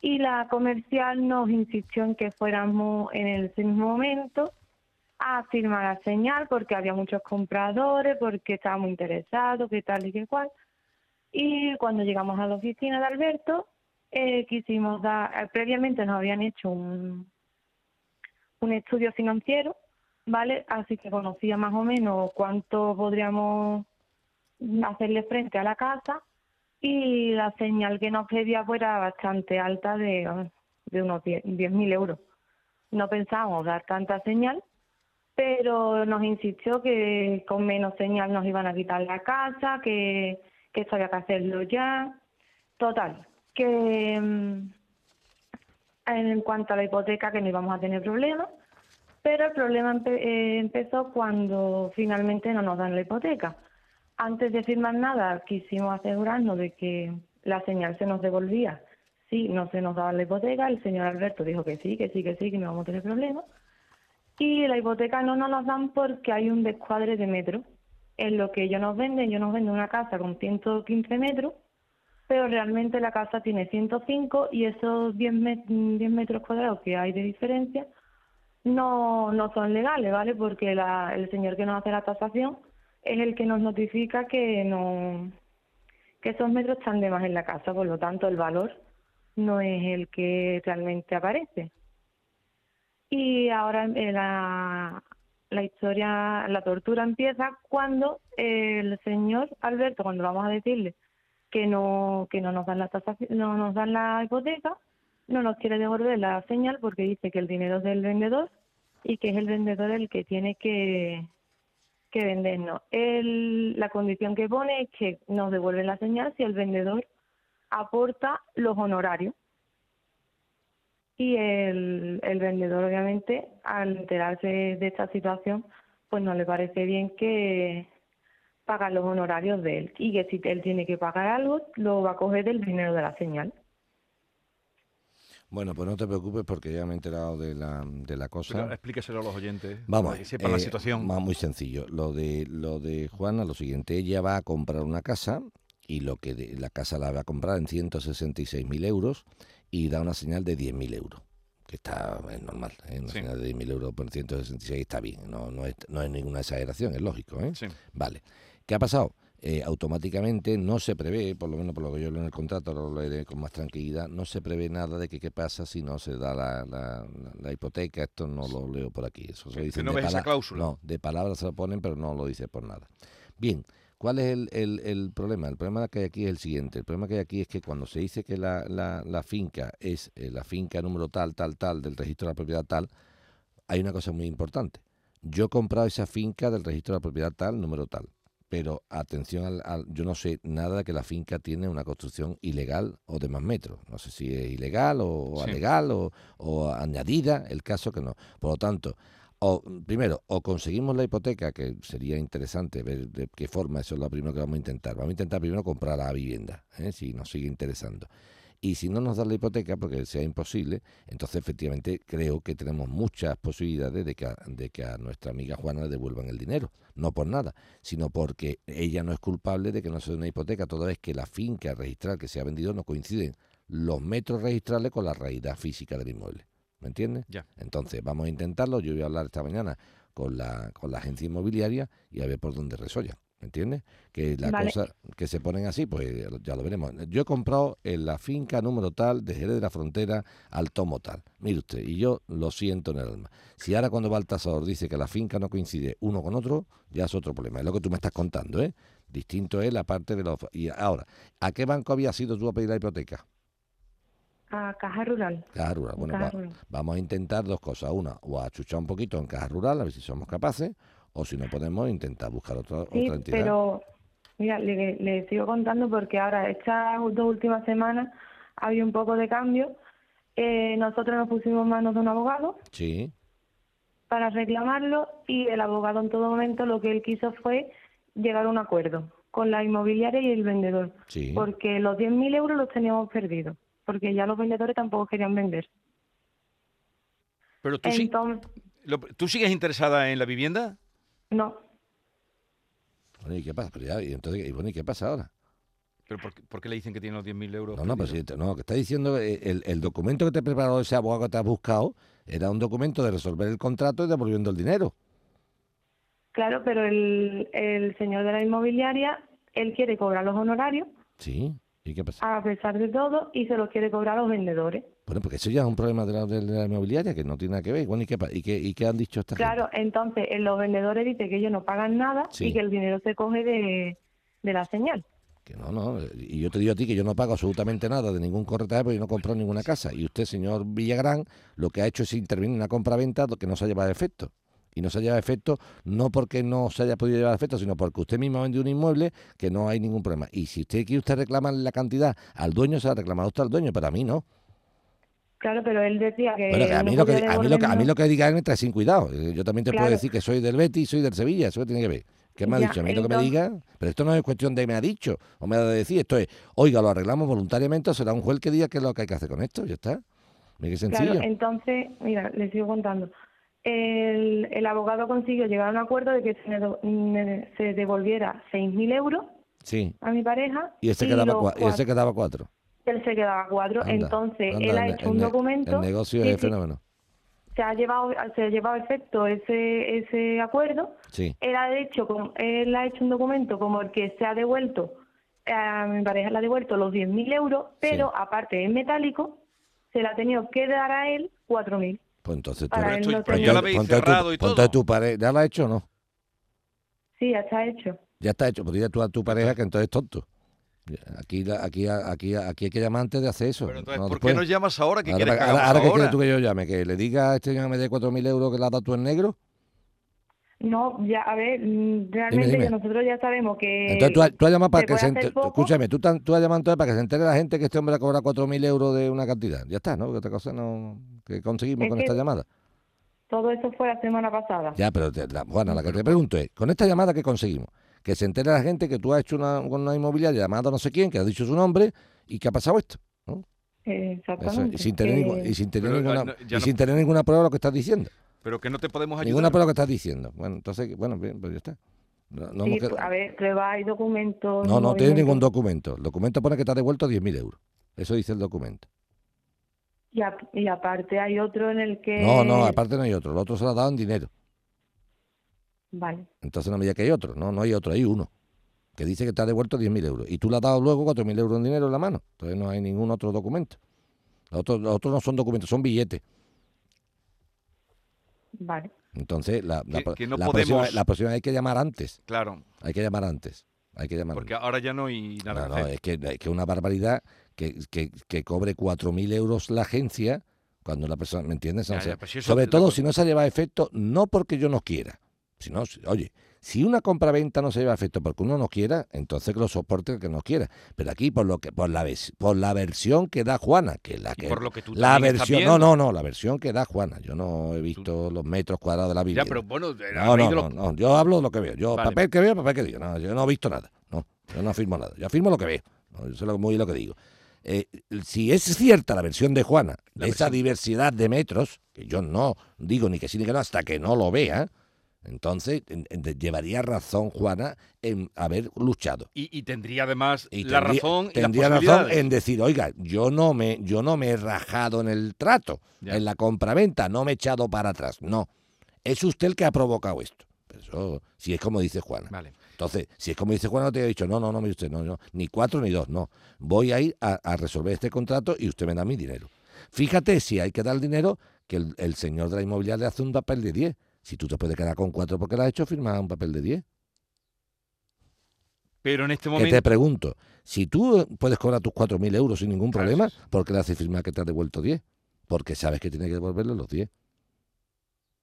y la comercial nos insistió en que fuéramos en ese mismo momento a firmar la señal porque había muchos compradores, porque estábamos interesados, que tal y que cual. Y cuando llegamos a la oficina de Alberto, eh, quisimos dar, eh, previamente nos habían hecho un, un estudio financiero, ¿vale? Así que conocía más o menos cuánto podríamos hacerle frente a la casa y la señal que nos pedía pues, era bastante alta de, de unos 10.000 euros. No pensábamos dar tanta señal, pero nos insistió que con menos señal nos iban a quitar la casa, que, que esto había que hacerlo ya. Total, que mm, en cuanto a la hipoteca que no íbamos a tener problemas, pero el problema eh, empezó cuando finalmente no nos dan la hipoteca. Antes de firmar nada, quisimos asegurarnos de que la señal se nos devolvía. Si no se nos daba la hipoteca, el señor Alberto dijo que sí, que sí, que sí, que no vamos a tener problemas. Y la hipoteca no nos la dan porque hay un descuadre de metros. En lo que ellos nos venden, ellos nos venden una casa con 115 metros, pero realmente la casa tiene 105 y esos 10, met- 10 metros cuadrados que hay de diferencia no, no son legales, ¿vale? Porque la- el señor que nos hace la tasación es el que nos notifica que no que esos metros están de más en la casa, por lo tanto el valor no es el que realmente aparece. Y ahora la, la historia, la tortura empieza cuando el señor Alberto, cuando vamos a decirle que no que no nos dan la tasación, no nos dan la hipoteca, no nos quiere devolver la señal porque dice que el dinero es del vendedor y que es el vendedor el que tiene que que vendernos. El, la condición que pone es que nos devuelven la señal si el vendedor aporta los honorarios. Y el, el vendedor, obviamente, al enterarse de esta situación, pues no le parece bien que pagar los honorarios de él y que si él tiene que pagar algo, lo va a coger del dinero de la señal. Bueno, pues no te preocupes porque ya me he enterado de la, de la cosa. Pero explíqueselo a los oyentes Vamos, para que sepan la eh, situación. va muy sencillo. Lo de lo de Juana, lo siguiente, ella va a comprar una casa y lo que de- la casa la va a comprar en 166.000 euros y da una señal de 10.000 euros, que está es normal, ¿eh? una señal de 10.000 euros por 166 está bien, no, no, es, no es ninguna exageración, es lógico. ¿eh? Vale. ¿Qué ha pasado? Eh, automáticamente no se prevé, por lo menos por lo que yo leo en el contrato, lo leeré con más tranquilidad, no se prevé nada de que qué pasa si no se da la, la- hipoteca, esto no lo leo por aquí, eso se dice no ves esa cláusula. No, de palabras se lo ponen, pero no lo dice por nada. Bien, ¿cuál es el, el- el problema? El problema que hay aquí es el siguiente, el problema que hay aquí es que cuando se dice que la, la- la finca es eh, la finca número tal, tal, tal, del registro de la propiedad tal, hay una cosa muy importante. Yo he comprado esa finca del registro de la propiedad tal, número tal. Pero atención, al, al- yo no sé nada de que la finca tiene una construcción ilegal o de más metros. No sé si es ilegal o Sí. alegal o, o añadida, el caso que no. Por lo tanto, o primero, o conseguimos la hipoteca, que sería interesante ver de qué forma, eso es lo primero que vamos a intentar. Vamos a intentar primero comprar la vivienda, ¿eh? si nos sigue interesando. Y si no nos dan la hipoteca, porque sea imposible, entonces efectivamente creo que tenemos muchas posibilidades de que, a, nuestra amiga Juana le devuelvan el dinero. No por nada, sino porque ella no es culpable de que no se dé una hipoteca, toda vez que la finca registral que se ha vendido no coinciden los metros registrales con la realidad física del inmueble. ¿Me entiendes? Ya. Entonces, vamos a intentarlo. Yo voy a hablar esta mañana con la, con la agencia inmobiliaria y a ver por dónde resollan. ¿Me entiendes? Que la Vale. cosa que se ponen así, pues ya lo- ya lo veremos. Yo he comprado en la finca número tal de Jerez de la Frontera al tomo tal. Mire usted, y yo lo siento en el alma. Si ahora cuando va el tasador dice que la finca no coincide uno con otro, ya es otro problema. Es lo que tú me estás contando, ¿eh? Distinto es la parte de los... Y ahora, ¿a qué banco había sido tú a pedir la hipoteca? A Caja Rural. Caja Rural. Bueno, Caja va- Rural. vamos a intentar dos cosas. Una, o achuchar un poquito en Caja Rural, a ver si somos capaces, o si no podemos, intentar buscar otra, Sí, otra entidad. pero mira, le, le sigo contando porque ahora estas dos últimas semanas ha habido un poco de cambio. Eh, nosotros nos pusimos en manos de un abogado Sí, para reclamarlo y el abogado en todo momento lo que él quiso fue llegar a un acuerdo con la inmobiliaria y el vendedor, sí. porque los 10.000 euros los teníamos perdidos, porque ya los vendedores tampoco querían vender. Pero tú, sí- Entonces, lo- ¿tú sigues interesada en la vivienda? no, Bueno, ¿y qué pasa? Pero ya, y entonces, y bueno, ¿y qué pasa ahora? ¿Pero por, qué- por qué le dicen que tiene los 10.000 euros? No, no, pero perdidos? si te- no, que está diciendo, eh, el, el documento que te preparó ese abogado que te has buscado era un documento de resolver el contrato y devolviendo el dinero. claro, pero el, el señor de la inmobiliaria, él quiere cobrar los honorarios Sí, ¿y qué pasa? a pesar de todo y se los quiere cobrar a los vendedores. Bueno, porque eso ya es un problema de la, de la inmobiliaria que no tiene nada que ver. Bueno, ¿y qué, y qué, y qué han dicho esta gente? Claro, entonces eh, los vendedores dicen que ellos no pagan nada Sí. y que el dinero se coge de, de la señal. Que no, no. Y yo te digo a ti que yo no pago absolutamente nada de ningún corretaje porque yo no compro ninguna casa. Y usted, señor Villagrán, lo que ha hecho es intervenir en una compra-venta que no se ha llevado a efecto. Y no se ha llevado a efecto no porque no se haya podido llevar a efecto, sino porque usted mismo ha vendido un inmueble que no hay ningún problema. Y si usted quiere usted reclamar la cantidad al dueño, se la reclamará usted al dueño, pero a mí no. Claro, pero él decía que. Bueno, que a, mí lo que, a, mí lo que, a mí lo que diga él me trae sin cuidado. Eh, Yo también te puedo decir que soy del Betis y soy del Sevilla, eso tiene que ver. ¿Qué me ha Ya, dicho? A mí lo que me diga, pero esto no es cuestión de me ha dicho o me ha de decir, esto es, oiga, lo arreglamos voluntariamente o será un juez que diga qué es lo que hay que hacer con esto, ya está. Mira qué sencillo. Claro, entonces, mira, le sigo contando. El, el abogado consiguió llegar a un acuerdo de que se, me se devolviera 6.000 euros Sí. a mi pareja Y él se y quedaba, los cua- y él se cuatro- quedaba cuatro. él se quedaba cuatro. Anda, entonces, anda, él ha hecho el un documento. El negocio es sí, fenómeno. se ha llevado se ha llevado a efecto ese ese acuerdo Sí. él ha hecho él ha hecho un documento como el que se ha devuelto a mi pareja le ha devuelto los 10.000 euros pero aparte en metálico se le ha tenido que dar a él 4.000 Pues entonces tú Para él no tenía- entonces- Ya lo habéis cerrado y entonces tu pareja, ¿ya lo ha hecho o no? sí ya está hecho Ya está hecho. Pues dile tú a tu pareja que entonces es tonto. Aquí, la- aquí, aquí, aquí hay que llamar antes de hacer eso. Entonces, no ¿por qué nos llamas ahora? ¿Qué Ahora, quieres que ahora- ahora que quieres tú que yo llame, que le diga a este señor que me dé 4.000 euros que le has dado tú en negro. no ya a ver mm, realmente dime. nosotros ya sabemos que Entonces tú, has- tú has llamado para que se enter-. Escúchame, tú, tan- tú has llamado entonces para que se entere la gente que este hombre ha cobrado 4.000 euros de una cantidad. Ya está, ¿no? Que otra cosa no que conseguimos Es con que- esta llamada. todo eso fue la semana pasada Ya, pero te- la, Juana, la que te pregunto es, con esta llamada que conseguimos, que se entere la gente que tú has hecho una, con una inmobiliaria llamada no sé quién, que ha dicho su nombre y que ha pasado esto. ¿no? Eh, Eso, exactamente y sin tener, que- ningún- y sin tener Pero, ninguna, no, y no- sin tener ninguna prueba de lo que estás diciendo. Pero que no te podemos ayudar. Ninguna prueba que estás diciendo. Bueno, entonces, bueno, bien, pues ya está. No, no Sí, a ver, pruebas y documentos. no, no tiene movimientos. ningún documento. El documento pone que te ha devuelto 10.000 euros. Eso dice el documento. Y, a- y aparte hay otro en el que... No, no, aparte no hay otro. El otro se lo ha dado en dinero. Vale, Entonces no me diga que hay otro. No, no hay otro, hay uno. Que dice que te ha devuelto 10.000 euros. Y tú le has dado luego 4.000 euros en dinero en la mano. Entonces no hay ningún otro documento. Los otros, los otros no son documentos, son billetes. vale. Entonces, la, la, Que- que no la próxima, podemos- la próxima hay que llamar antes. Claro, Hay que llamar antes. Hay que llamar porque ahora ya no hay nada No, es que es que una barbaridad que, que, que cobre 4.000 euros la agencia cuando la persona, ¿me entiendes? Ya, ya, pues si sobre todo si no se lleva a efecto, no porque yo no quiera, sino, si- oye, si una compra-venta no se lleva a efecto porque uno no quiera, entonces que lo soporte el que no quiera. Pero aquí, por lo que por la, por la versión que da Juana, que la que por lo que tú la versión, no, no, no, la versión que da Juana. Yo no he visto los metros cuadrados de la Ya, vivienda. pero bueno, No, no, no, yo hablo de lo que veo. Yo, Vale. papel que veo, papel que digo. No, yo no he visto nada. No, yo no afirmo nada. Yo afirmo lo que veo. No, yo sé lo, muy lo que digo. Eh, si es cierta la versión de Juana, de esa diversidad de metros, que yo no digo ni que sí ni que no hasta que no lo vea, entonces en- en- llevaría razón Juana en haber luchado. Y, y tendría además Y la tendría- razón y las tendría razón en decir, oiga, yo no me, yo no me he rajado en el trato, Ya. en la compraventa, no me he echado para atrás. No, es usted el que ha provocado esto. Eso, si es como dice Juana. Vale. Entonces, si es como dice Juana, no te he dicho, no, no, no, usted, no, no, ni cuatro ni dos, no. Voy a ir a, a resolver este contrato y usted me da mi dinero. Fíjate si hay que dar dinero, que el, el señor de la inmobiliaria le hace un papel de 10. Si tú te puedes quedar con cuatro porque lo has hecho, firma un papel de 10. Pero en este Que momento... te pregunto, si tú puedes cobrar tus 4.000 euros sin ningún problema, ¿por qué le haces firmar que te has devuelto 10? Porque sabes que tienes que devolverle los 10.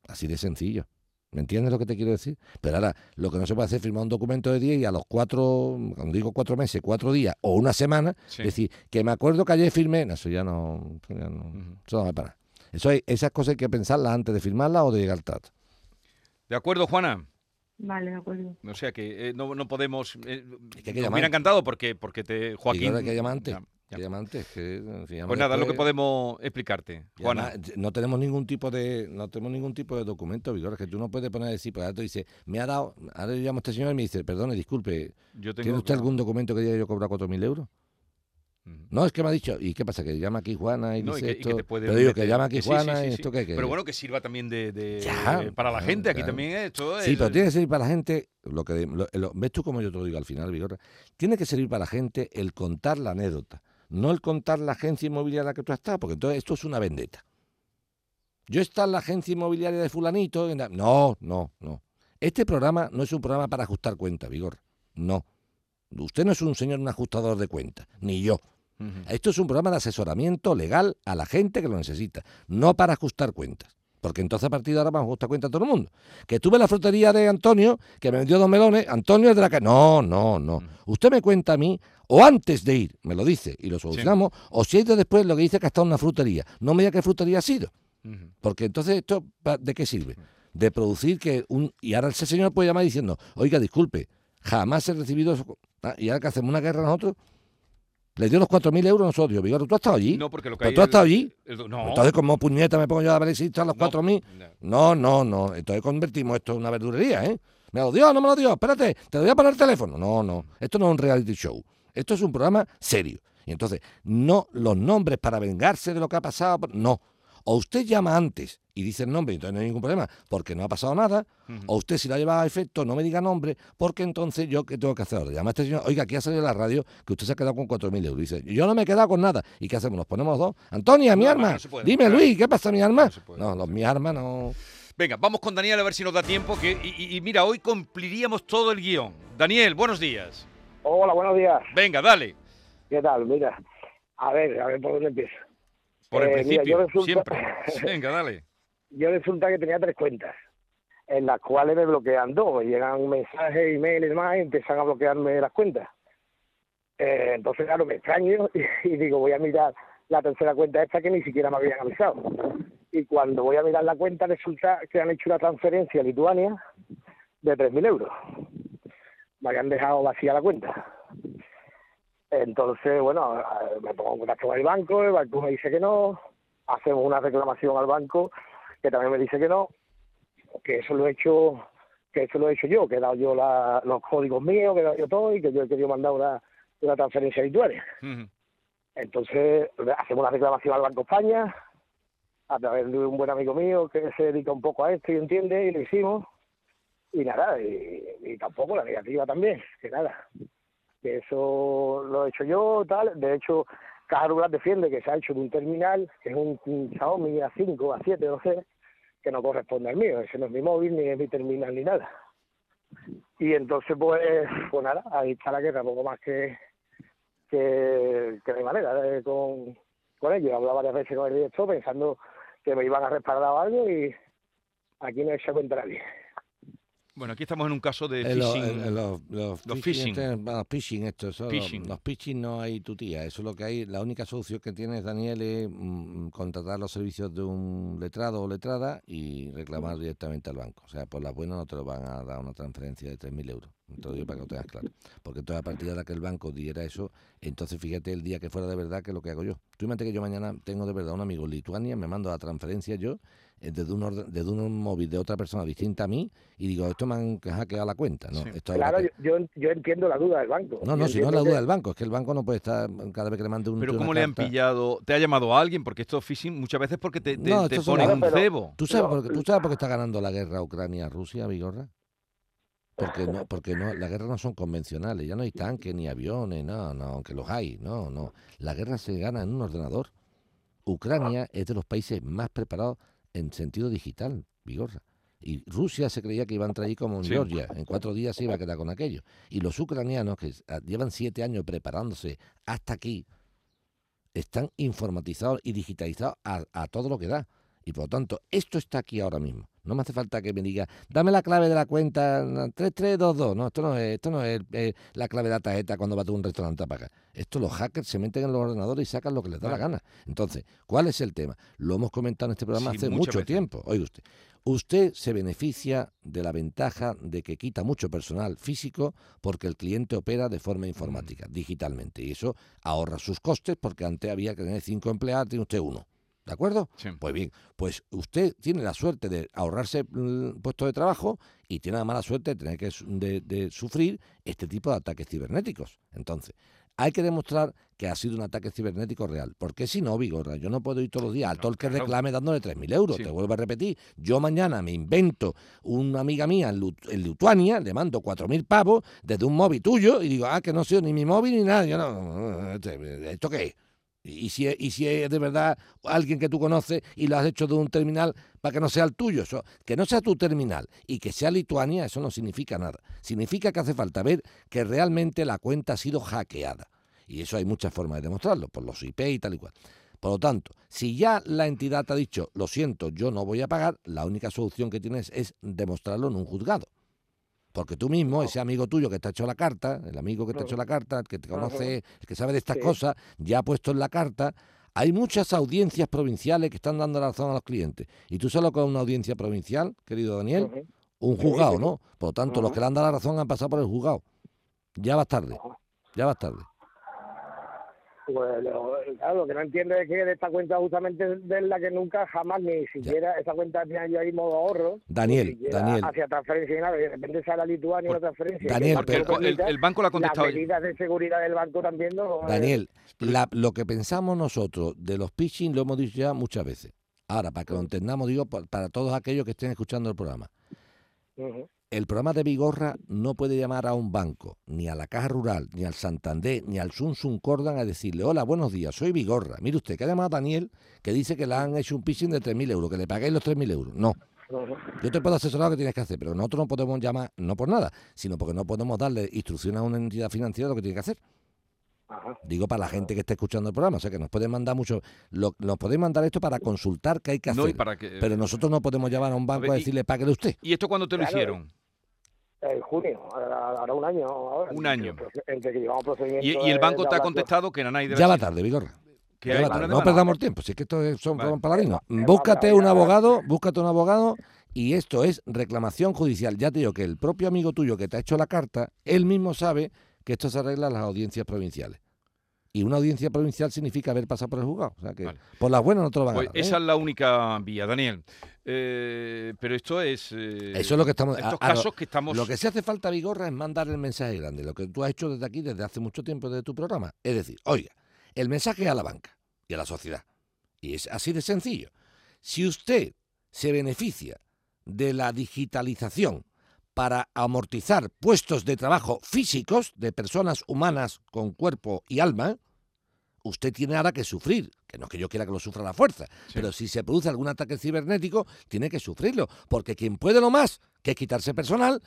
Así de sencillo. ¿Me entiendes lo que te quiero decir? Pero ahora, lo que no se puede hacer es firmar un documento de 10 y a los cuatro, cuando digo cuatro meses, cuatro días o una semana, Sí. decir que me acuerdo que ayer firmé, no, eso ya no, eso ya no, eso no me para. Eso hay, esas cosas hay que pensarlas antes de firmarlas o de llegar al trato. ¿De acuerdo, Juana? Vale, de acuerdo. O sea que eh, no, no podemos... Eh, que hay que nos llamar. hubiera encantado porque, porque te... Joaquín... Y hay que llamar antes, Ya, ya. que llama antes, que, si llama Pues nada, lo que después- podemos explicarte, Juana. además, no tenemos ningún tipo de no tenemos ningún tipo de documento, Vigor, que tú no puedes poner decir, pues ahora tú dices, me ha dado, ahora yo llamo a este señor y me dice, perdone, disculpe, Yo tengo, ¿tiene usted algún documento que diga yo cobrar 4.000 euros? No, es que me ha dicho, ¿y qué pasa? Que llama aquí Juana y No, y dice que, y que esto, te puede pero digo que llama aquí sí, Juana sí, sí, y sí. esto que, que- Pero bueno, que sirva también de, de- Ya, para la claro, gente. Aquí claro. también esto Sí, es- pero tiene que servir para la gente, lo que lo- lo- ves tú como yo te lo digo al final, Vigorra, tiene que servir para la gente el contar la anécdota, no el contar la agencia inmobiliaria en la que tú has estado, porque entonces esto es una vendetta. Yo está en la agencia inmobiliaria de fulanito, no, no, no. Este programa no es un programa para ajustar cuentas, Vigor, no. Usted no es un señor un ajustador de cuentas, ni yo. Esto es un programa de asesoramiento legal a la gente que lo necesita, no para ajustar cuentas. Porque entonces a partir de ahora vamos a justa cuenta a todo el mundo. Que estuve en la frutería de Antonio, que me vendió dos melones, Antonio es de la calle. No, no, no. Usted me cuenta a mí, o antes de ir, me lo dice y lo solucionamos, o si ha ido después lo que dice que ha estado en una frutería. No me diga qué frutería ha sido. Porque entonces esto, ¿pa- ¿de qué sirve? De producir que un... Y ahora ese señor puede llamar diciendo, oiga, disculpe, jamás he recibido eso. Ah, y ahora que hacemos una guerra nosotros, le dio los 4.000 euros a nosotros. Vigor, ¿tú has estado allí? No, porque lo que ¿Pero hay tú has estado allí? el- no. Entonces, como puñeta me pongo yo a ver si están los 4.000? No, no, no. Entonces convertimos esto en una verdurería, ¿eh? ¿Me lo dio? ¿No me lo dio? Espérate, te voy a poner el teléfono. No, no. Esto no es un reality show. Esto es un programa serio. Y entonces, no los nombres para vengarse de lo que ha pasado. No. O usted llama antes y dice el nombre, y entonces no hay ningún problema, porque no ha pasado nada. O usted, si lo ha llevado a efecto, no me diga nombre, porque entonces yo, ¿qué tengo que hacer ahora? Llama a este señor, oiga, aquí ha salido la radio que usted se ha quedado con 4.000 euros. Dice, yo no me he quedado con nada. ¿Y qué hacemos? ¿Nos ponemos los dos? Antonia, mi No, arma. no puede, Dime, claro. Luis, ¿qué pasa, mi arma? No, los, mi arma no. Venga, vamos con Daniel a ver si nos da tiempo. Que, y, y- y mira, hoy cumpliríamos todo el guion. Daniel, buenos días. Hola, buenos días. Venga, dale. ¿Qué tal? Mira, a ver, a ver por dónde empiezo. Por el Eh, mira, principio, yo resulta- siempre. Venga, dale. Yo resulta que tenía tres cuentas, en las cuales me bloquean dos. Llegan mensajes, email y demás, y empiezan a bloquearme las cuentas. Eh, entonces, claro, me extraño y, y digo, voy a mirar la tercera cuenta esta que ni siquiera me habían avisado. Y cuando voy a mirar la cuenta, resulta que han hecho una transferencia a Lituania de 3.000 euros. Me habían dejado vacía la cuenta. Entonces, bueno, me pongo en contacto con el banco, el banco me dice que no, hacemos una reclamación al banco, que también me dice que no, que eso lo he hecho, que eso lo he hecho yo, que he dado yo la- los códigos míos, que he dado yo todo y que yo he querido mandar una, una transferencia Lituania. Entonces, hacemos una reclamación al Banco España, a través de un buen amigo mío que se dedica un poco a esto y entiende, y lo hicimos. Y nada, y, y tampoco la negativa también, que nada. Que eso lo he hecho yo, tal. De hecho, Caja Rural defiende que se ha hecho de un terminal, que es un, un Xiaomi A5, A7, no sé, que no corresponde al mío. Ese no es mi móvil, ni es mi terminal, ni nada. Y entonces, pues, pues nada, ahí está la guerra, poco más que, que, de manera con, con ellos. He hablado varias veces con el director pensando que me iban a respaldar algo y aquí no se cuenta nadie. Bueno, aquí estamos en un caso de Eh, lo- phishing. eh, los, los Los phishing, phishing. este, bueno, phishing, esto, eso, los- Phishing. Los, phishing no hay tutía, eso es lo que hay. La única solución que tienes, Daniel, es mm, contratar los servicios de un letrado o letrada y reclamar directamente al banco. O sea, por la buena no te lo van a dar una transferencia de 3.000 euros. Te lo digo para que lo tengas claro. Porque entonces a partir de ahora que el banco diera eso, entonces fíjate el día que fuera de verdad que es lo que hago yo. Tú imagínate que yo mañana tengo de verdad un amigo en Lituania, me mando la transferencia yo desde un, orden- desde un móvil de otra persona distinta a mí y digo, esto me han hackeado la cuenta. No, esto Claro, que- yo, yo, yo entiendo la duda del banco. no, no, Yo si no es la duda que- del banco, es que el banco no puede estar cada vez que le mande un Pero ¿cómo le han carta. pillado? ¿Te ha llamado a alguien? Porque esto phishing muchas veces porque te, te, No, te estos son ponen un cebo. ¿Tú sabes, por qué, ¿Tú sabes por qué está ganando la guerra Ucrania-Rusia, Vigorra? Porque no, porque no, las guerras no son convencionales, ya no hay tanques ni aviones, no, no, aunque los hay, no, no. La guerra se gana en un ordenador. Ucrania es de los países más preparados en sentido digital, Vigorra. Y Rusia se creía que iba a entrar ahí como en Sí. Georgia, en cuatro días se iba a quedar con aquello. Y los ucranianos, que ah, llevan siete años preparándose hasta aquí, están informatizados y digitalizados a, a todo lo que da. Y por lo tanto, esto está aquí ahora mismo. No me hace falta que me diga, dame la clave de la cuenta no, 3322. No, esto no es, esto no es eh, la clave de la tarjeta cuando vas a un restaurante a pagar. Esto los hackers se meten en los ordenadores y sacan lo que les da la gana. Entonces, ¿cuál es el tema? Lo hemos comentado en este programa Sí, hace mucho veces. tiempo. Oiga usted, usted se beneficia de la ventaja de que quita mucho personal físico porque el cliente opera de forma informática, Mm. digitalmente. Y eso ahorra sus costes porque antes había que tener cinco empleados, tiene usted uno. ¿De acuerdo? Pues bien, pues usted tiene la suerte de ahorrarse mm, puesto de trabajo y tiene la mala suerte de tener que de, de sufrir este tipo de ataques cibernéticos. Entonces, hay que demostrar que ha sido un ataque cibernético real. Porque si no, Vigorra, yo no puedo ir todos los días al todo el que claro. reclame dándole 3.000 euros. Sí. Te vuelvo a repetir. Yo mañana me invento una amiga mía en, Lut- en Lituania, le mando 4.000 pavos desde un móvil tuyo y digo, ah, que no sé ni mi móvil ni nada. Yo no, ¿esto qué es? Y si, es- y si es de verdad alguien que tú conoces y lo has hecho de un terminal para que no sea el tuyo, eso, que no sea tu terminal y que sea Lituania, eso no significa nada. Significa que hace falta ver que realmente la cuenta ha sido hackeada. Y eso hay muchas formas de demostrarlo, por los IP y tal y cual. Por lo tanto, si ya la entidad te ha dicho, lo siento, yo no voy a pagar, la única solución que tienes es demostrarlo en un juzgado. Porque tú mismo, ese amigo tuyo que te ha hecho la carta, el amigo que te ha hecho la carta, el que te conoce, el que sabe de estas Sí. cosas, ya ha puesto en la carta. Hay muchas audiencias provinciales que están dando la razón a los clientes. Y tú solo con una audiencia provincial, querido Daniel, un juzgado. ¿no? Por lo tanto, los que le han dado la razón han pasado por el juzgado. Ya vas tarde. Ya vas tarde. Pues lo, claro, lo que no entiendo es que de esta cuenta justamente de la que nunca jamás ni siquiera esa cuenta tenía yo ahí modo ahorro. Daniel, Daniel. Hacia transferencia y nada, y de repente sale a Lituania una transferencia. Daniel, pero- el- banco le ha contestado- Las medidas de seguridad del banco también no. Daniel, la- lo que pensamos nosotros de los phishing lo hemos dicho ya muchas veces. Ahora, para que lo entendamos, digo, pa- para todos aquellos que estén escuchando el programa. El programa de Vigorra no puede llamar a un banco, ni a la Caja Rural, ni al Santander, ni al Sunsun Cordan a decirle, hola, buenos días, soy Vigorra. Mire usted, que ha llamado a Daniel, que dice que le han hecho un phishing de 3.000 euros, que le paguéis los 3.000 euros. No. Yo te puedo asesorar lo que tienes que hacer, pero nosotros no podemos llamar, no por nada, sino porque no podemos darle instrucciones a una entidad financiera de lo que tiene que hacer. Ajá. Digo para la gente que está escuchando el programa, o sea que nos pueden mandar mucho, lo- nos podéis mandar esto para consultar qué hay que hacer. No, y para que- Pero nosotros no podemos llamar a un banco ver, a, y- decirle páguele usted. ¿Y esto cuándo te lo Claro. hicieron? En junio, ahora un año. Ahora, Un año. Entre que llevamos procedimiento. Y, y el banco te ha contestado que Nanay de la Ya va China. tarde, Vigorra. Que Ya una tarde. No perdamos tiempo, si es que esto es- son Vale. paladinos. Eh, Búscate un abogado, búscate un abogado y esto es reclamación judicial. Ya te digo que el propio amigo tuyo que te ha hecho la carta, él mismo sabe que esto se arregla en las audiencias provinciales. Y una audiencia provincial significa haber pasado por el juzgado. O sea que por las buenas no te lo van Pues a dar. ¿eh? esa es la única vía, Daniel. Eh, pero esto es... eh, Eso es lo que estamos. Estos a- a lo- casos que estamos... Lo que se hace falta, Vigorra, es mandar el mensaje grande. Lo que tú has hecho desde aquí, desde hace mucho tiempo, desde tu programa. Es decir, oiga, el mensaje a la banca y a la sociedad. Y es así de sencillo. Si usted se beneficia de la digitalización para amortizar puestos de trabajo físicos de personas humanas con cuerpo y alma, usted tiene ahora que sufrir. Que no es que yo quiera que lo sufra la fuerza, pero si se produce algún ataque cibernético, tiene que sufrirlo. Porque quien puede lo más, que es quitarse personal,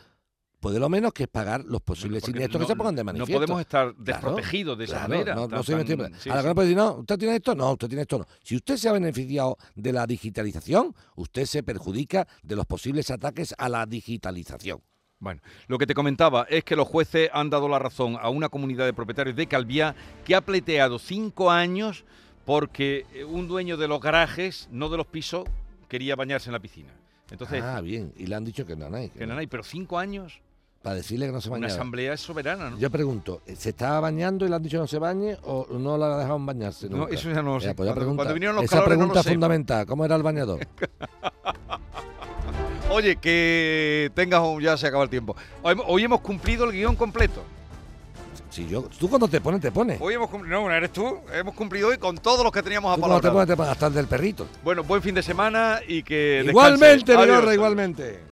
puede lo menos, que es pagar los posibles porque siniestros no- que se pongan de no manifiesto. podemos estar Claro, desprotegidos de esa claro, manera, No, no tan- soy tan- sí, Ahora, sí. que no puede decir, no, usted tiene esto, no, usted tiene esto, no. Si usted se ha beneficiado de la digitalización, usted se perjudica de los posibles ataques a la digitalización. Bueno, lo que te comentaba es que los jueces han dado la razón a una comunidad de propietarios de Calviá que ha pleiteado cinco años porque eh, un dueño de los garajes, no de los pisos, quería bañarse en la piscina. Entonces, ah, bien, y le han dicho que no, no hay. que no hay, pero cinco años, Para decirle que no se una bañara. asamblea es soberana, ¿no? Yo pregunto, ¿se estaba bañando y le han dicho no se bañe o no la dejaron bañarse? No, eso ya no lo sé. pues ya Cuando- pregunta. cuando vinieron los Esa calores no pregunta lo sé. fundamental. ¿Cómo era el bañador? Oye, que tengas un... ya se acaba el tiempo. Hoy, hoy hemos cumplido el guion completo. Si yo, tú cuando te pones, te pones. Hoy hemos cumplido, no, eres tú, hemos cumplido hoy con todos los que teníamos Tú cuando te pones, te pones hasta el del perrito. Bueno, buen fin de semana y que Igualmente. Vigorra, igualmente.